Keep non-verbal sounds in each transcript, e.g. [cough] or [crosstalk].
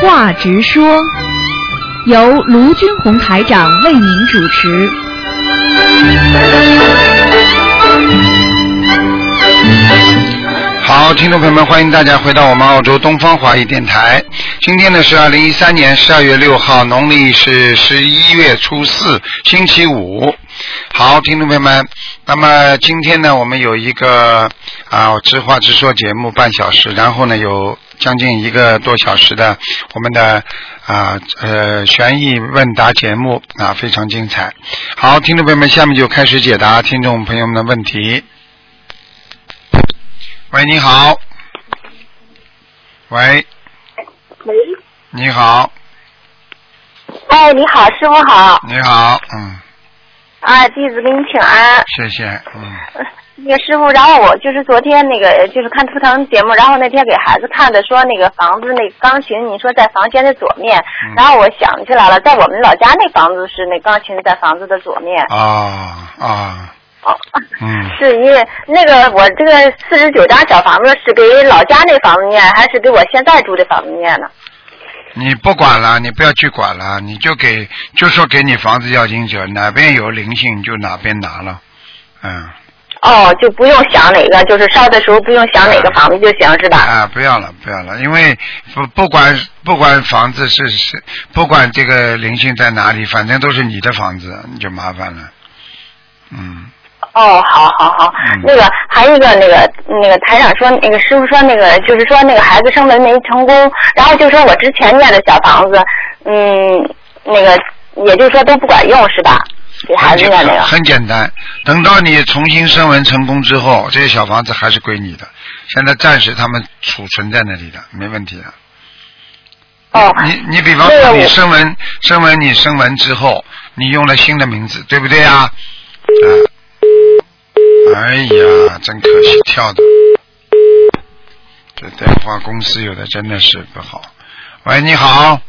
话直说，由卢军红台长为您主持。好，听众朋友们，欢迎大家回到我们澳洲东方华语电台。今天呢是二零一三年十二月六号，农历是十一月初四，星期五。好，听众朋友们，那么今天呢，我们有一个啊直话直说节目半小时，然后呢有将近一个多小时的我们的啊呃悬疑问答节目啊，非常精彩。好，听众朋友们，下面就开始解答听众朋友们的问题。喂，你好。喂，喂，你好，哎，你好，师傅好，你好，嗯，啊，弟子给你请安。谢谢，嗯，那个师傅，然后我就是昨天那个就是看图腾节目，然后那天给孩子看的，说那个房子那个钢琴，你说在房间的左面，嗯然后我想起来了，在我们老家那房子是那钢琴在房子的左面。啊啊，哦，嗯，[laughs] 是因为那个我这个四十九张小房子是给老家那房子念，还是给我现在住的房子念呢？你不管了，你不要去管了，你就给就说给你房子要经者，哪边有灵性就哪边拿了，嗯，哦，就不用想哪个，就是烧的时候不用想哪个房子就行，是吧？啊，不要了，不要了，因为不不管不管房子是是，不管这个灵性在哪里，反正都是你的房子，你就麻烦了，嗯，哦，好好好，嗯那个还有一个那个那个台长说，那个师傅说那个就是说那个孩子生门没成功，然后就说我之前念的小房子，嗯，那个也就是说都不管用是吧？给孩很简子念那个。很简单，等到你重新升文成功之后，这些小房子还是归你的。现在暂时他们储存在那里的，没问题的。哦，你你比方说你升文升文你升文之后，你用了新的名字，对不对啊？啊，哎呀，真可惜，跳的。这电话公司有的真的是不好。喂，你好。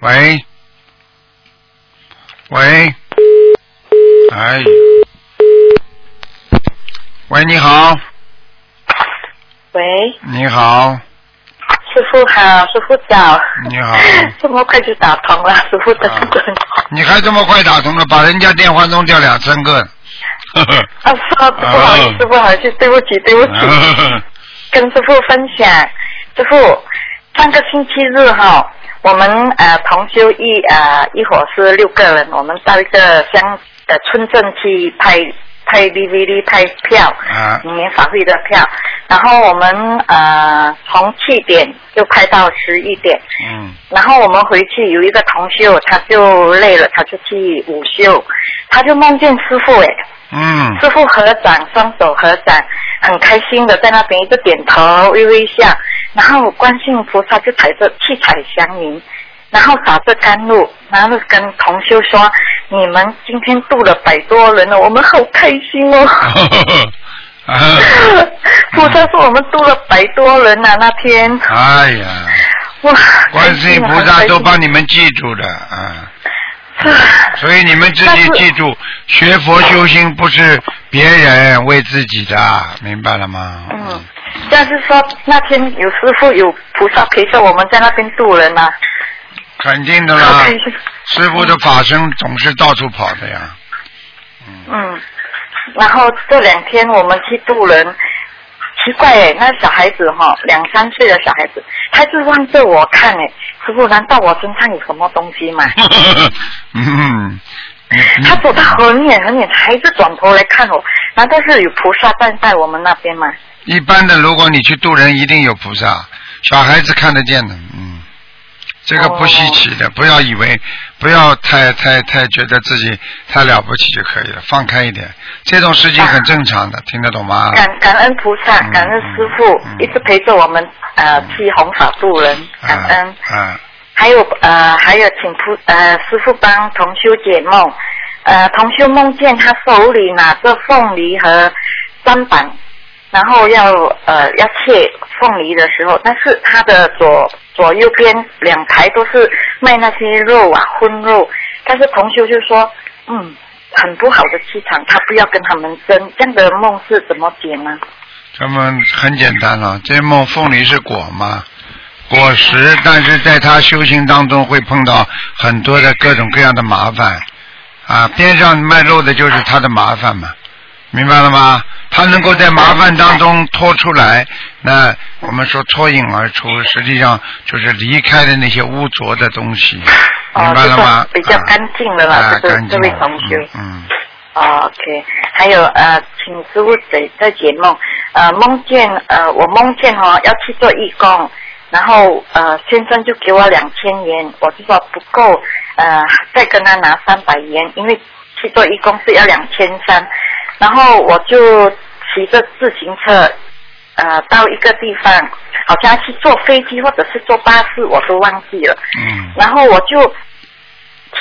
喂。喂。哎。喂，你好。喂，你好。师傅好，师傅早。你好。[laughs] 这么快就打通了，师傅的真的。你还这么快打通了，把人家电话弄掉两三个。[laughs] 啊，不好意思，不好意思，对不起，对不起。跟师傅分享，师傅，上个星期日哈，我们呃同修一呃一伙是六个人，我们到一个乡呃村镇去拍拍 DVD 拍票，啊。明年法会的票，然后我们呃从七点就拍到十一点，嗯。然后我们回去有一个同修，他就累了，他就去午休，他就梦见师傅哎。嗯。师傅合掌，双手合掌，很开心的在那边一个点头，微微笑。然后观世音菩萨就踩着七彩祥云，然后洒着甘露，然后跟同修说：“你们今天度了百多人了，我们好开心哦。[laughs] 啊。菩萨说我们度了百多人啊，那天。哎呀，哇，观世音菩萨都帮你们记住了啊，[laughs] 所以你们自己记住，学佛修心不是别人为自己的，明白了吗？嗯，但是说那天有师傅有菩萨陪着我们在那边度人啊，肯定的啦。师傅的法身总是到处跑的呀。嗯，然后这两天我们去渡人，奇怪哎，那小孩子哈、两三岁的小孩子，他就望着我看哎，师傅，难道我身上有什么东西吗？[laughs] 他走到很远很远，还是转头来看我，难道是有菩萨站在我们那边吗？一般的，如果你去渡人，一定有菩萨，小孩子看得见的，嗯，这个不稀奇的，不要以为，不要太太太觉得自己太了不起就可以了，放开一点，这种事情很正常的，听得懂吗？感感恩菩萨，嗯感恩师傅，嗯一直陪着我们呃去弘法度人，感恩。啊。还有呃，还有请菩呃师傅帮同修解梦，呃，同修梦见他手里拿着凤梨和砧板，然后要呃要切凤梨的时候，但是他的左左右边两排都是卖那些肉啊荤肉，但是同修就说，嗯，很不好的气场，他不要跟他们争，这样的梦是怎么解呢？他们很简单了，这梦凤梨是果嘛，果实，但是在他修行当中会碰到很多的各种各样的麻烦啊，边上卖肉的就是他的麻烦嘛，明白了吗？他能够在麻烦当中脱出来，那我们说脱颖而出，实际上就是离开的那些污浊的东西，明白了吗？比较干净的了，这个这位同学。嗯。哦，OK，还有呃，请师傅在在解梦，呃，梦见呃，我梦见哦要去做义工，然后呃，先生就给我两千元，我就说不够，呃，再跟他拿三百元，因为去做义工是要两千三，然后我就骑着自行车，呃，到一个地方，好像是坐飞机或者是坐巴士，我都忘记了，嗯，然后我就。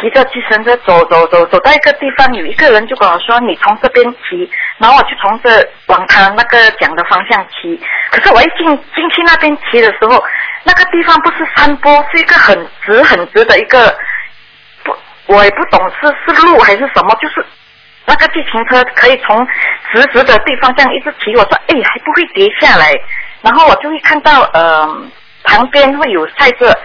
骑着计程车走走走走到一个地方，有一个人就跟我说：“你从这边骑。”然后我就从这往他那个讲的方向骑。可是我一进进去那边骑的时候，那个地方不是山坡，是一个很直很直的一个，不，我也不懂是是路还是什么，就是那个自行车可以从直直的地方这样一直骑。我说：“哎，还不会跌下来。”然后我就会看到呃旁边会有晒着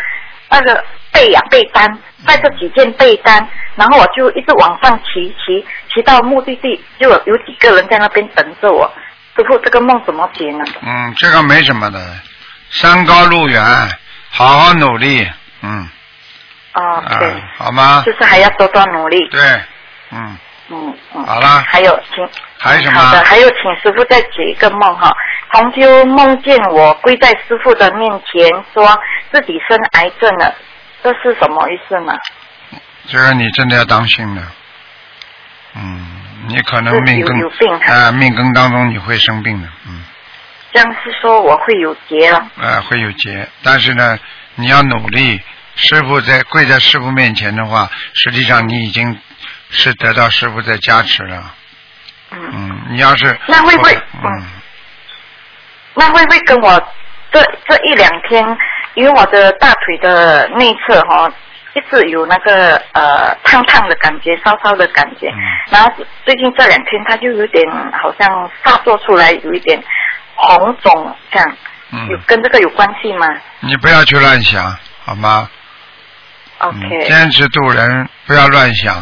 那个。被呀，被单晒着几件被单，然后我就一直往上骑骑骑到目的地，就有几个人在那边等着我。师傅，这个梦怎么解呢？嗯，这个没什么的，山高路远，好好努力，嗯。哦，对，好吗？就是还要多多努力。对，嗯。嗯嗯。好了。还有，请。还有什么？好的，还有，请师傅再解一个梦哈。同修梦见我跪在师傅的面前，说自己生癌症了。这是什么意思呢？这个你真的要当心了，嗯，你可能命根啊，命根当中你会生病的，嗯。这样是说我会有劫了？啊，会有劫，但是呢，你要努力。师傅在跪在师傅面前的话，实际上你已经是得到师傅在加持了。嗯。嗯，你要是那会不会？嗯。那会不会跟我这这一两天？因为我的大腿的内侧哈，一直有那个呃烫烫的感觉，烧烧的感觉。然后最近这两天，它就有点好像发作出来，有一点红肿这样。有跟这个有关系吗？你不要去乱想，好吗？OK。坚持度人，不要乱想。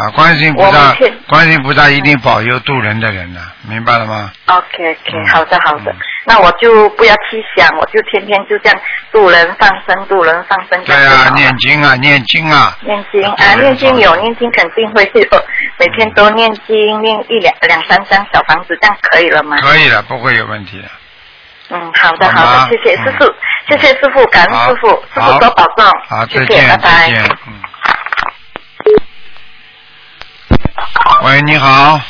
啊，观世音菩萨，观世音菩萨一定保佑渡人的人呢，明白了吗？OK OK，好的好的，那我就不要去想，我就天天就这样渡人放生，渡人放生。对啊，念经啊，念经啊。念经啊，念经有念经肯定会有，每天都念经，念一两两三张小房子，这样可以了吗？可以了，不会有问题的。嗯，好的好的，谢谢师傅，谢谢师傅，感恩师傅，师傅多保重。好，再见，拜拜。嗯。喂，你好。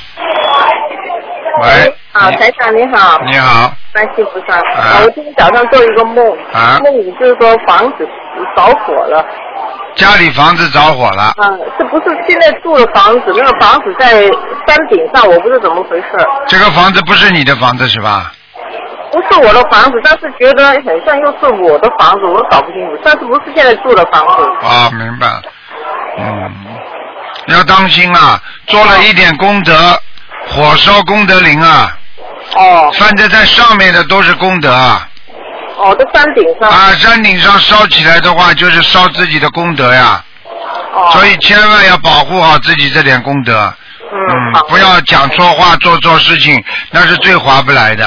喂。啊，台长你好。你好。关系不上。啊。我今天早上做一个梦。啊。梦里就是说房子着火了。家里房子着火了。啊，这不是现在住的房子，那个房子在山顶上，我不知道怎么回事。这个房子不是你的房子是吧？不是我的房子，但是觉得很像又是我的房子，我搞不清楚。但是不是现在住的房子。啊，明白。嗯。要当心啊！做了一点功德，火烧功德林啊！哦。反正在上面的都是功德啊。哦，在山顶上。啊，山顶上烧起来的话，就是烧自己的功德呀。哦。所以千万要保护好自己这点功德。嗯。不要讲错话，做错事情，那是最划不来的。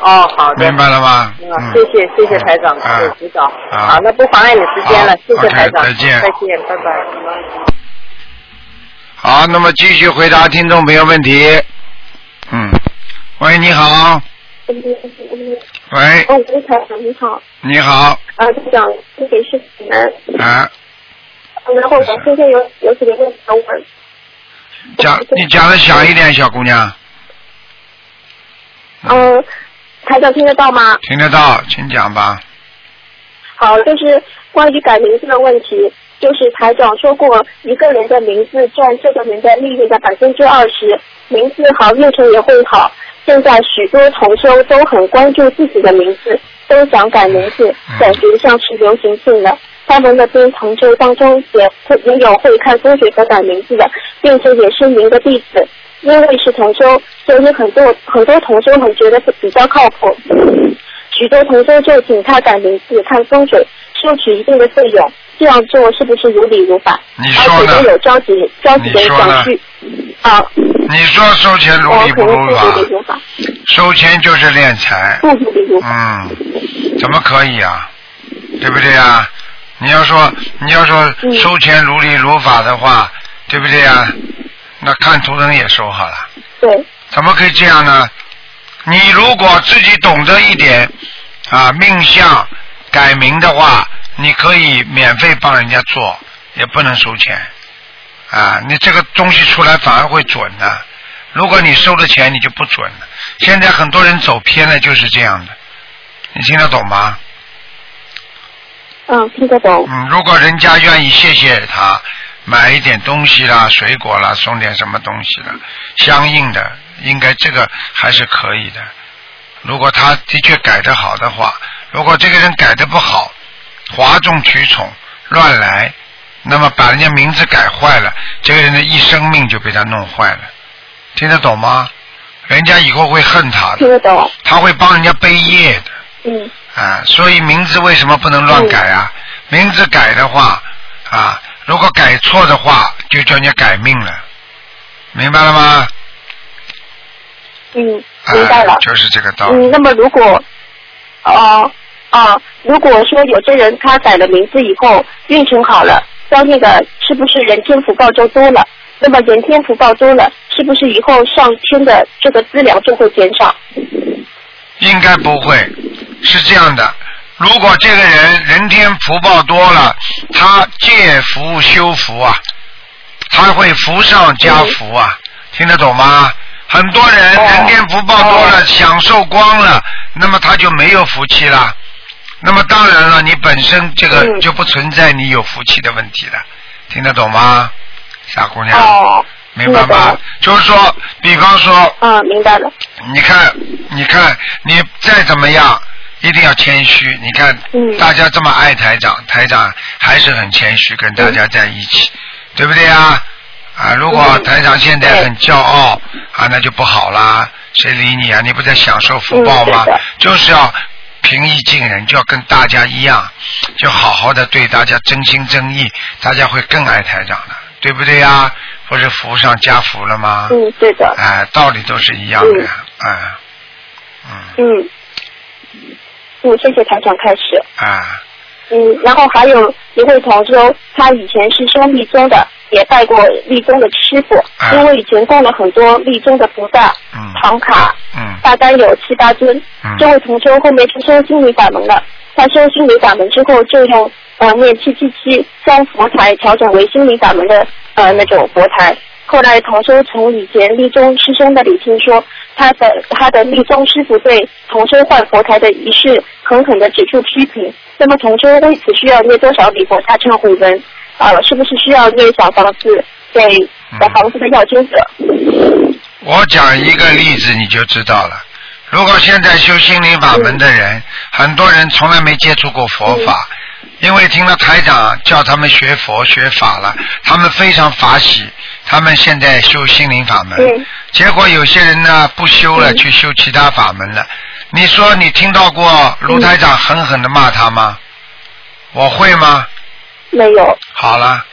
哦，好的。明白了吗？嗯。谢谢谢谢台长，谢谢指导。啊。好，那不妨碍你时间了，谢谢台长。再见。再见，拜拜。好，那么继续回答听众朋友问题。嗯，喂，你好。喂。哦，吴台长，你好。你好。啊，台长，请给师傅们。啊。然后我今天有有几个问题想问。讲，你讲的响一点，小姑娘。嗯，台长听得到吗？听得到，请讲吧。好，就是关于改名字的问题。就是台长说过，一个人的名字占这个人的利润的百分之二十，名字好，运程也会好。现在许多同修都很关注自己的名字，都想改名字，感觉像是流行性的。他们那边同修当中也会也有会看风水和改名字的，并且也是您的弟子。因为是同修，所以很多很多同修很觉得比较靠谱。许多同修就请他改名字、看风水，收取一定的费用，这样做是不是如理如法？你说呢而且有着急着急说去啊，你说收钱如理不如法收钱就是敛财，不如理如法。嗯，怎么可以啊？对不对啊？你要说你要说嗯收钱如理如法的话，对不对啊？那看图腾也收好了，对，怎么可以这样呢？你如果自己懂得一点啊命相改名的话，你可以免费帮人家做，也不能收钱啊。你这个东西出来反而会准的。如果你收了钱，你就不准了。现在很多人走偏了，就是这样的。你听得懂吗？嗯，听得懂。嗯，如果人家愿意谢谢他，买一点东西啦、水果啦，送点什么东西啦，相应的，应该这个还是可以的。如果他的确改得好的话，如果这个人改的不好，哗众取宠、乱来，那么把人家名字改坏了，这个人的一生命就被他弄坏了。听得懂吗？人家以后会恨他的，听得懂。他会帮人家背业的。嗯啊，所以名字为什么不能乱改啊？名字改的话啊，如果改错的话，就叫人家改命了，明白了吗？嗯，明白了啊、。就是这个道理。嗯，那么如果，哦、啊，如果说有些人他改了名字以后运程好了，相应的是不是人天福报就多了？那么人天福报多了，是不是以后上天的这个资粮就会减少？应该不会，是这样的。如果这个人人天福报多了，他借福修福啊，他会福上加福啊，听得懂吗？很多人哦人天福报多了，哦享受光了，那么他就没有福气了。那么当然了，你本身这个嗯就不存在你有福气的问题了，听得懂吗，傻姑娘？哦，明白吗？就是说，比方说，嗯，明白了。你看，你看，你再怎么样，一定要谦虚。你看，嗯大家这么爱台长，台长还是很谦虚，跟大家在一起，对不对呀？啊，如果嗯台长现在很骄傲啊，那就不好啦，谁理你啊？你不在享受福报吗？嗯就是要平易近人，就要跟大家一样，就好好的对大家真心真意，大家会更爱台长的，对不对呀？不是福上加福了吗？嗯，对的。哎，道理都是一样的嗯，哎，嗯，嗯，嗯，谢谢台长开始。哎，嗯，然后还有一位同修，他以前是修密宗的，也拜过密宗的师傅，啊因为以前供了很多密宗的菩萨、嗯唐卡，嗯大概有七八尊。嗯这位同修后面是修心理法门了，他修心理法门之后就用呃念七七七将佛台调整为心理法门的呃那种佛台。后来同修从以前立宗师兄那里听说，他的他的立宗师傅对同修换佛台的仪式狠狠的指出批评。那么同修为此需要念多少礼佛大忏悔文？啊，是不是需要念小房子给小房子的要经者？我讲一个例子你就知道了。如果现在修心灵法门的人，很多人从来没接触过佛法，因为听了台长叫他们学佛学法了，他们非常法喜，他们现在修心灵法门。嗯结果有些人呢不修了，嗯去修其他法门了。你说你听到过卢台长狠狠的骂他吗？我会吗？没有，好了。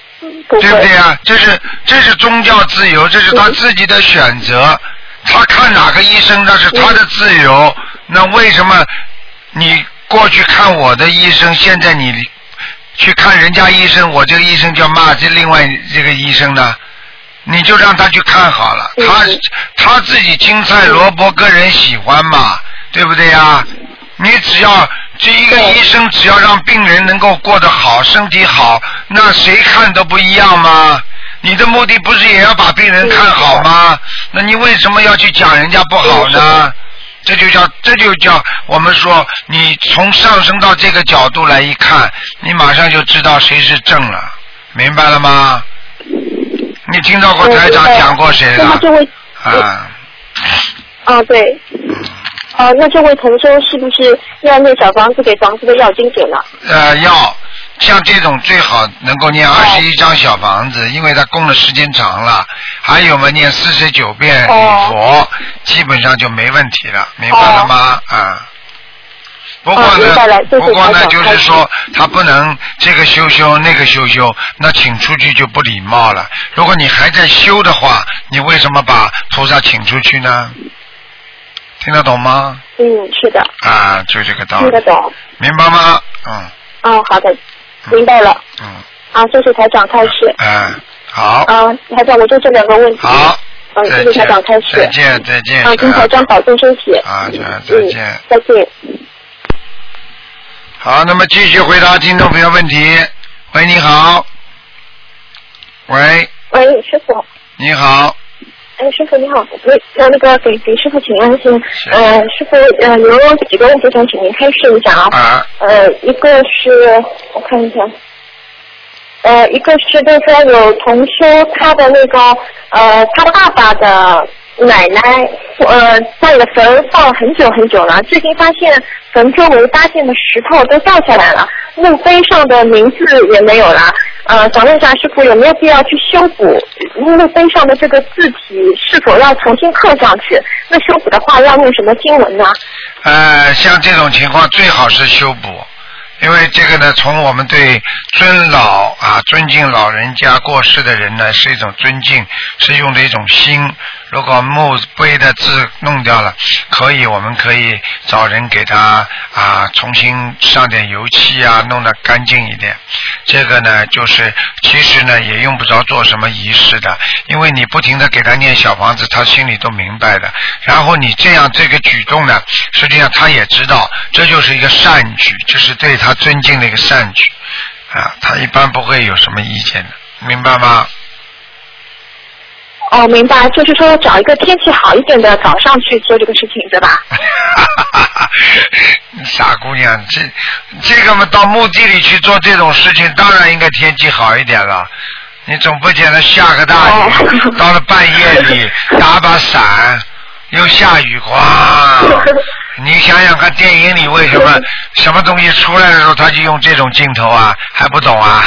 不。对不对啊？这是这是宗教自由，这是他自己的选择。他看哪个医生那是他的自由。那为什么你过去看我的医生，现在你去看人家医生，我这个医生就要骂这另外这个医生呢？你就让他去看好了，嗯他他自己青菜萝卜个人喜欢嘛，对不对呀？你只要这一个医生只要让病人能够过得好，身体好，那谁看都不一样吗？你的目的不是也要把病人看好吗？那你为什么要去讲人家不好呢？这就叫这就叫我们说，你从上升到这个角度来一看，你马上就知道谁是正了，明白了吗？你听到过台长讲过谁了？那啊，啊，对。啊，那这位同修是不是要念小房子给房子的要经者了？呃，要像这种最好能够念二十一张小房子，因为他供的时间长了。还有嘛，念四十九遍礼佛，基本上就没问题了，明白了吗？啊，不过呢不过呢，就是说他不能这个修修那个修修，那请出去就不礼貌了。如果你还在修的话，你为什么把菩萨请出去呢？听得懂吗？嗯，是的，啊，就这个道理听得，懂。明白吗？嗯哦，好的，明白了。嗯，啊，谢谢台长开始。哎，好，啊，台长，我就这两个问题。好，谢谢台见长开始。再见，再见。啊，请台长保重身体。啊，再再见。嗯，再见。好，那么继续回答听众朋友问题。喂，你好。喂，喂，师傅。你好。哎，师傅你好，那那那个给给师傅请安先。是呃，师傅呃有几个问题想请您开示一下啊。啊，呃，一个是我看一下，呃，一个是就是说有同修他的那个呃他爸爸的奶奶呃家里的坟放了很久很久了，最近发现坟周围搭建的石头都掉下来了，墓碑上的名字也没有了。呃，想问一下师傅有没有必要去修补墓碑上的这个字体，是否要重新刻上去？那修补的话要用什么经文呢？呃，像这种情况最好是修补，因为这个呢，从我们对尊老啊、尊敬老人家过世的人呢，是一种尊敬，是用的一种心。如果墓碑的字弄掉了，可以，我们可以找人给他啊重新上点油漆啊，弄得干净一点。这个呢，就是其实呢也用不着做什么仪式的，因为你不停的给他念小房子，他心里都明白的。然后你这样这个举动呢，实际上他也知道，这就是一个善举，就是对他尊敬的一个善举啊，他一般不会有什么意见的，明白吗？哦，明白，就是说找一个天气好一点的早上去做这个事情，对吧？[laughs] 傻姑娘，这这个嘛，到墓地里去做这种事情，当然应该天气好一点了。你总不见得下个大雨，哦到了半夜里 [laughs] 打把伞，又下雨，哇！[laughs] 你想想看，电影里为什么什么东西出来的时候，他就用这种镜头啊？还不懂啊？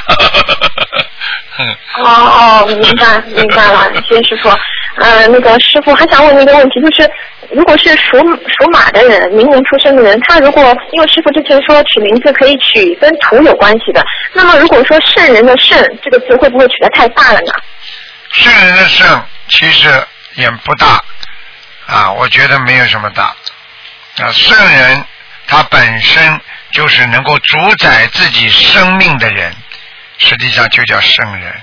哦哦，明白明白了，谢谢师傅。呃，那个师傅还想问您一个问题，就是如果是属属马的人，明年出生的人，他如果因为师傅之前说取名字可以取跟土有关系的，那么如果说圣人的圣这个字会不会取得太大了呢？圣人的圣其实也不大啊，我觉得没有什么大啊。圣人他本身就是能够主宰自己生命的人，实际上就叫圣人。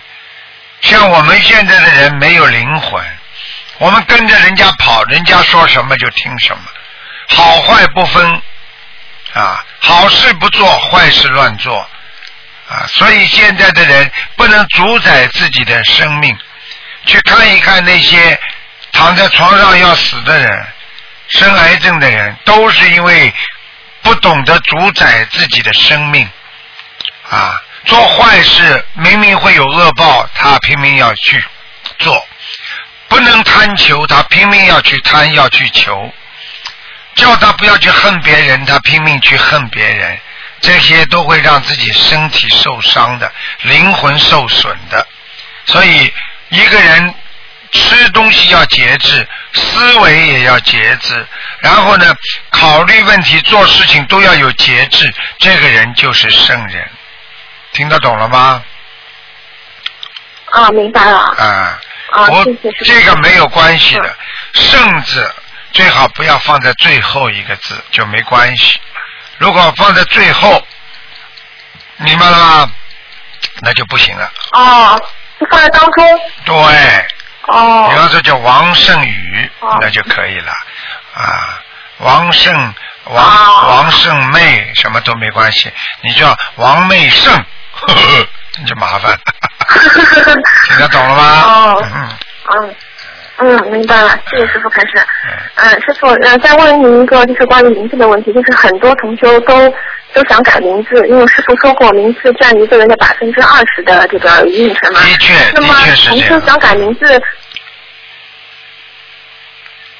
像我们现在的人没有灵魂，我们跟着人家跑，人家说什么就听什么，好坏不分啊，好事不做，坏事乱做啊。所以现在的人不能主宰自己的生命。去看一看那些躺在床上要死的人、生癌症的人，都是因为不懂得主宰自己的生命啊！做坏事明明会有恶报，他拼命要去做；不能贪求，他拼命要去贪，要去求。叫他不要去恨别人，他拼命去恨别人，这些都会让自己身体受伤的，灵魂受损的。所以一个人吃东西要节制，思维也要节制，然后呢，考虑问题、做事情都要有节制，这个人就是圣人。听得懂了吗？啊，明白了。啊，啊。这个没有关系的，圣字最好不要放在最后一个字，就没关系。如果放在最后，明白了吗？那就不行了。哦，就放在当中。对。哦。比方说叫王胜宇，哦那就可以了啊。王胜王、哦王胜妹什么都没关系，你叫王妹胜，那 [laughs] 就麻烦了。[laughs] 听得懂了吗？哦嗯嗯嗯，明白了，谢谢师傅开始。嗯嗯，师傅，那，再问您一个就是关于名字的问题，就是很多同修都都想改名字，因为师傅说过名字占一个人的百分之二十的这个运程嘛。的确，那么的确是同这样。修想改名字。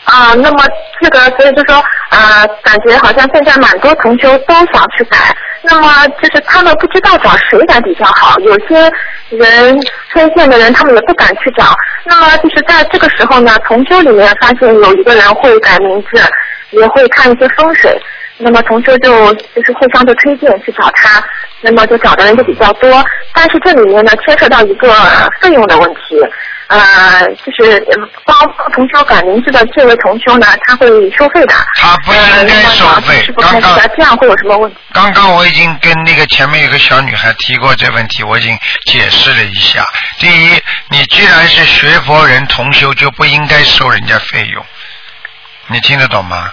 啊，那么这个，所以就说，啊，感觉好像现在蛮多同修都想去改，那么就是他们不知道找谁改比较好，有些人推荐的人他们也不敢去找，那么就是在这个时候呢，同修里面发现有一个人会改名字，也会看一些风水，那么同修就就是互相的推荐去找他，那么就找的人就比较多，但是这里面呢牵涉到一个呃费用的问题，呃，就是呃帮同修改名字的这位同修呢，他会收费的。他不应该收费刚刚这样会有什么问题？刚刚我已经跟那个前面有个小女孩提过这问题，我已经解释了一下。第一，你既然是学佛人同修，就不应该收人家费用，你听得懂吗？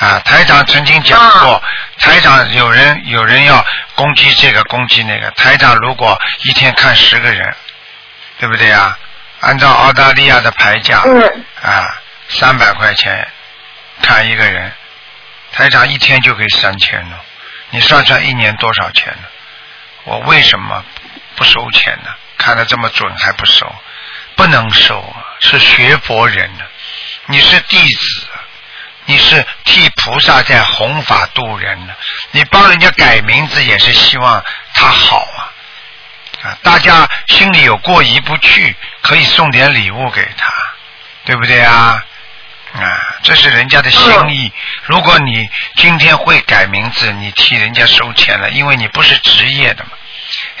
啊，台长曾经讲过，台长有人有人要攻击这个攻击那个，台长如果一天看十个人，对不对呀？按照澳大利亚的牌价，嗯啊，三百块钱看一个人，台长一天就给三千了，你算算一年多少钱呢？我为什么不收钱呢？看得这么准还不收，不能收啊！是学佛人呢，你是弟子啊，你是替菩萨在弘法度人呢，你帮人家改名字也是希望他好啊。啊，大家心里有过意不去，可以送点礼物给他，对不对啊？啊，这是人家的心意。如果你今天会改名字，你替人家收钱了，因为你不是职业的嘛。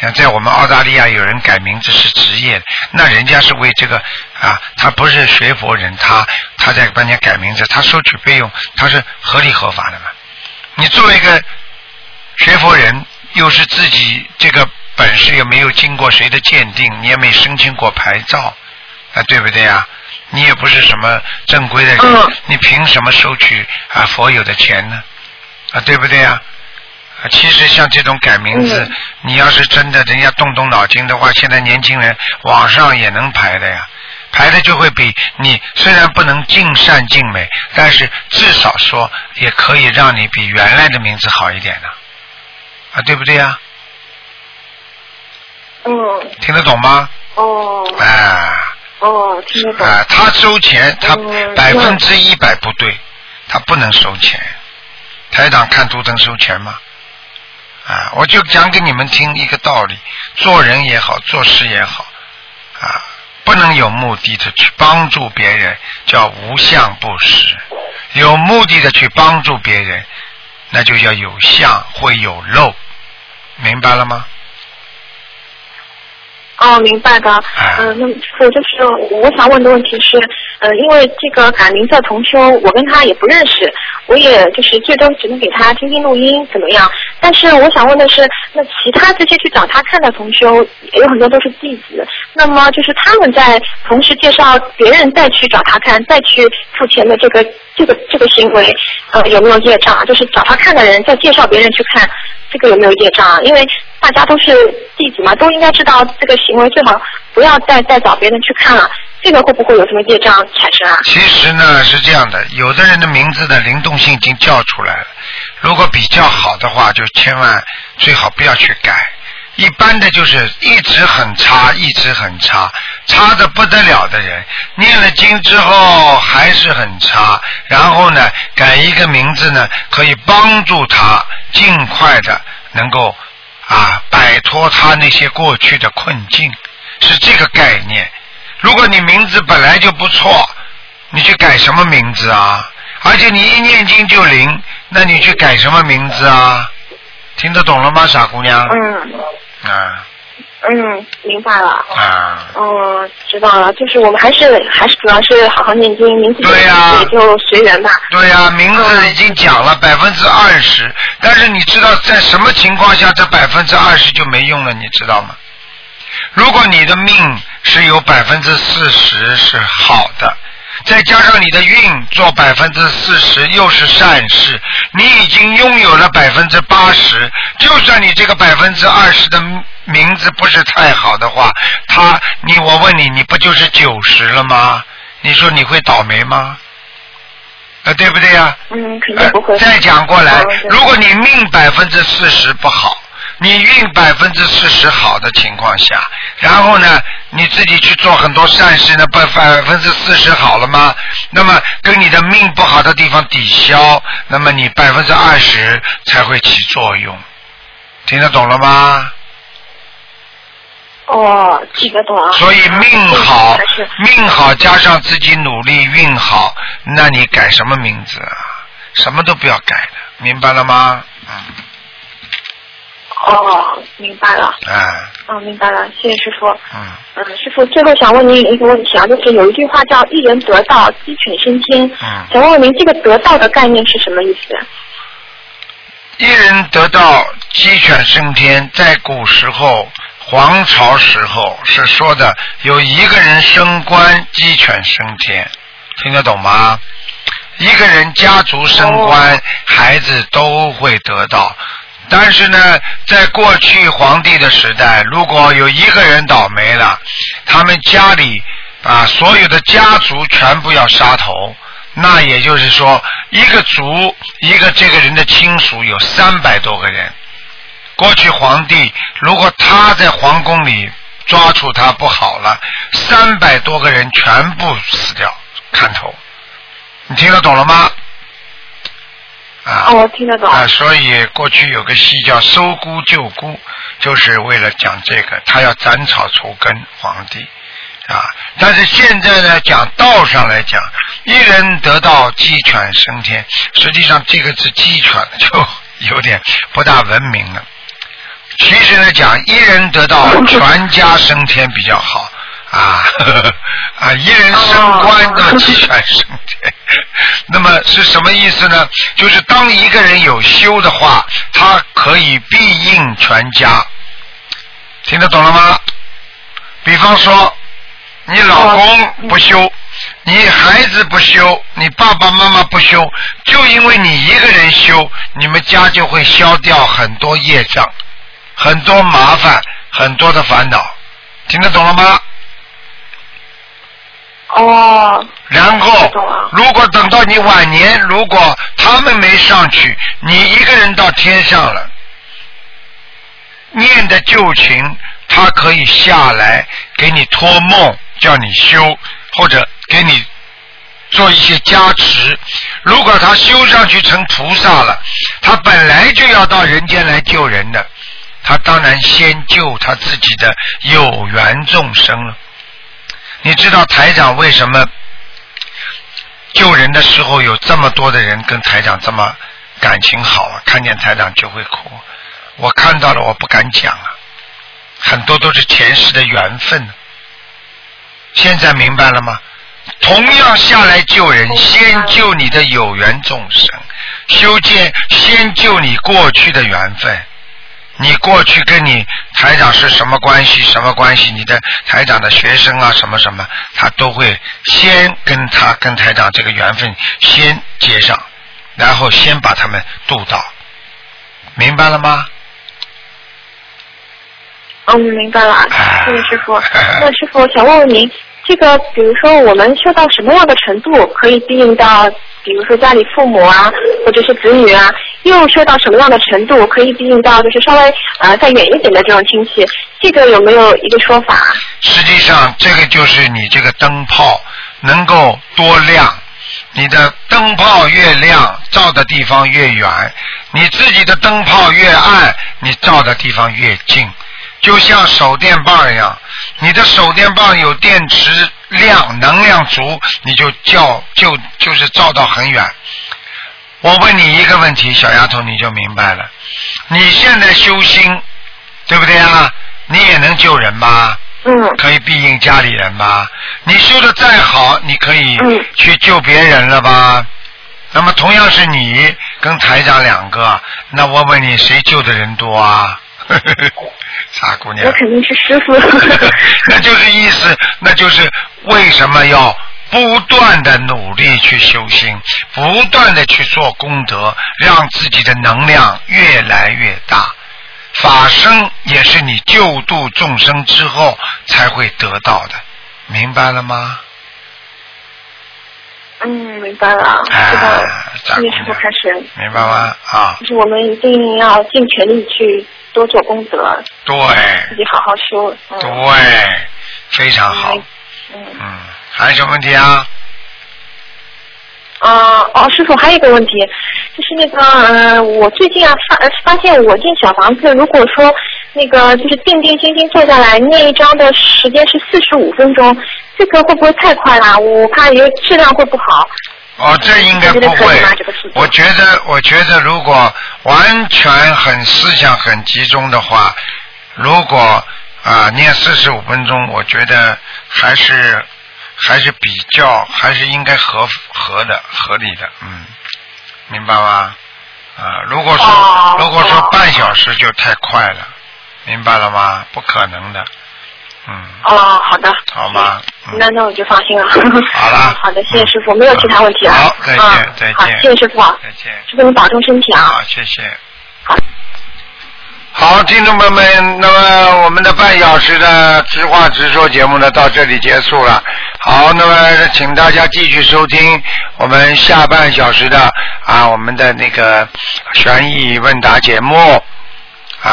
像在我们澳大利亚有人改名字是职业，那人家是为这个啊，他不是学佛人，他他在帮人家改名字，他收取费用，他是合理合法的嘛。你作为一个学佛人，又是自己这个本事又没有经过谁的鉴定，你也没申请过牌照，啊，对不对呀？你也不是什么正规的人，嗯你凭什么收取啊佛友的钱呢？啊，对不对呀？啊，其实像这种改名字，嗯你要是真的人家动动脑筋的话，现在年轻人网上也能排的呀，排的就会比你虽然不能尽善尽美，但是至少说也可以让你比原来的名字好一点的，啊，对不对呀？嗯，听得懂吗？哦啊哦，听得懂。啊，他收钱，他嗯百分之一百不对，他不能收钱。台长看图腾收钱吗？啊，我就讲给你们听一个道理：做人也好，做事也好，啊，不能有目的的去帮助别人，叫无相布施；有目的的去帮助别人，那就叫有相会有漏，明白了吗？哦，明白的。嗯、那我就是我想问的问题是，呃，因为这个改名字的同修，我跟他也不认识，我也就是最多只能给他听听录音，怎么样？但是我想问的是，那其他这些去找他看的同修，也有很多都是弟子，那么就是他们在同时介绍别人再去找他看，再去付钱的这个这个这个行为，呃，有没有业障？就是找他看的人再介绍别人去看，这个有没有业障？因为大家都是弟子嘛，都应该知道这个行为最好不要再再找别人去看了，这个会不会有什么业障产生啊？其实呢是这样的，有的人的名字的灵动性已经叫出来了，如果比较好的话，就千万最好不要去改。一般的就是一直很差，一直很差，差的不得了的人，念了经之后还是很差，然后呢改一个名字呢，可以帮助他尽快的能够啊摆脱他那些过去的困境，是这个概念。如果你名字本来就不错，你去改什么名字啊？而且你一念经就灵，那你去改什么名字啊？听得懂了吗，傻姑娘？嗯啊嗯，明白了。啊，嗯，知道了，就是我们还是还是主要是好好念经，名字对呀也就随缘吧。对呀、名字已经讲了百分之二十，但是你知道在什么情况下这百分之二十就没用了，你知道吗？如果你的命是有百分之四十是好的，再加上你的运做百分之四十又是善事，你已经拥有了百分之八十。就算你这个百分之二十的名字不是太好的话，他你我问你，你不就是九十了吗？你说你会倒霉吗？啊，对不对呀、嗯，肯定不会。呃再讲过来如果你命百分之四十不好，你运百分之四十好的情况下，然后呢，你自己去做很多善事呢，百百分之四十好了吗？那么跟你的命不好的地方抵消，那么你百分之二十才会起作用。听得懂了吗？哦，记得懂啊。所以命好，命好加上自己努力运好，那你改什么名字啊？什么都不要改的。明白了吗？嗯，哦，明白了。哎，哦，明白了，谢谢师傅。嗯，嗯，师傅，最后想问您一个问题啊，就是有一句话叫“一人得道，鸡犬升天”。嗯想问问您，这个得道的概念是什么意思？一人得道，鸡犬升天。在古时候，皇朝时候是说的，有一个人升官，鸡犬升天，听得懂吗？一个人家族升官，孩子都会得到。但是呢，在过去皇帝的时代，如果有一个人倒霉了，他们家里啊所有的家族全部要杀头。那也就是说，一个族一个这个人的亲属有三百多个人。过去皇帝如果他在皇宫里抓住他不好了，三百多个人全部死掉，砍头。你听得懂了吗？啊。哦，我听得懂。啊，所以过去有个戏叫“收姑救姑”，就是为了讲这个，他要斩草除根，皇帝啊。但是现在呢，讲道上来讲，一人得道，鸡犬升天。实际上这个字“鸡犬”就 [laughs] 有点不大文明了。其实呢，讲一人得道，全家升天比较好。啊 [laughs] 啊！一人升官，那么鸡犬升天。[laughs] 那么是什么意思呢？就是当一个人有修的话，他可以庇应全家。听得懂了吗？比方说，你老公不修，你孩子不修，你爸爸妈妈不修，就因为你一个人修，你们家就会消掉很多业障，很多麻烦，很多的烦恼。听得懂了吗？哦。然后，如果等到你晚年，如果他们没上去，你一个人到天上了，念的旧情，他可以下来给你托梦，叫你修，或者给你做一些加持。如果他修上去成菩萨了，他本来就要到人间来救人的，他当然先救他自己的有缘众生了。你知道台长为什么救人的时候有这么多的人跟台长这么感情好啊？看见台长就会哭，我看到了，我不敢讲啊，很多都是前世的缘分。现在明白了吗？同样下来救人，先救你的有缘众生，修建先救你过去的缘分。你过去跟你台长是什么关系？什么关系？你的台长的学生啊，什么什么，他都会先跟他跟台长这个缘分先接上，然后先把他们渡到，明白了吗？嗯，明白了，哎谢谢师傅。那师傅，我想问问您，这个比如说我们修到什么样的程度，可以对应到，比如说家里父母啊，或者是子女啊，又修到什么样的程度，可以庇应到就是稍微呃再远一点的这种亲戚，这个有没有一个说法？实际上，这个就是你这个灯泡能够多亮，你的灯泡越亮，照的地方越远；你自己的灯泡越暗，你照的地方越近。就像手电棒一样，你的手电棒有电池亮，能量足，你就照就就是照到很远。我问你一个问题，小丫头，你就明白了。你现在修心，对不对啊？你也能救人吧？嗯。可以庇应家里人吧？你修的再好，你可以嗯去救别人了吧？那么同样是你跟台长两个，那我问你，谁救的人多啊？[laughs] 傻姑娘我。肯定是师傅。[laughs] 那就是意思，那就是为什么要不断的努力去修心，不断的去做功德，让自己的能量越来越大。法身也是你救度众生之后才会得到的，明白了吗？嗯，明白了，哎知道了。傻姑谢谢师傅开始。明白吗？啊，就是我们一定要尽全力去多做功德，对自己好好修。嗯。对，非常好。嗯。嗯，还有什么问题啊？啊、哦，师傅，还有一个问题，就是那个，呃，我最近啊发呃发现我建小房子，如果说那个就是定定心心坐下来念一张的时间是四十五分钟，这个会不会太快啦？我怕有质量会不好。哦，这应该不会？我觉得，我觉得如果完全很思想很集中的话，如果啊、念四十五分钟，我觉得还是还是比较还是应该合合的合理的，嗯，明白吗？啊，如果说、哦如果说哦半小时就太快了，明白了吗？不可能的，嗯，哦，好的。好吗？嗯那那我就放心了。好了 [laughs] 好的，谢谢师傅，没有其他问题了。好再见啊再见好，谢谢师傅，再见。师傅你保重身体啊。好，谢谢。好。好，听众朋友们，那么我们的半小时的直话直说节目呢，到这里结束了。好，那么请大家继续收听我们下半小时的啊，我们的那个悬疑问答节目。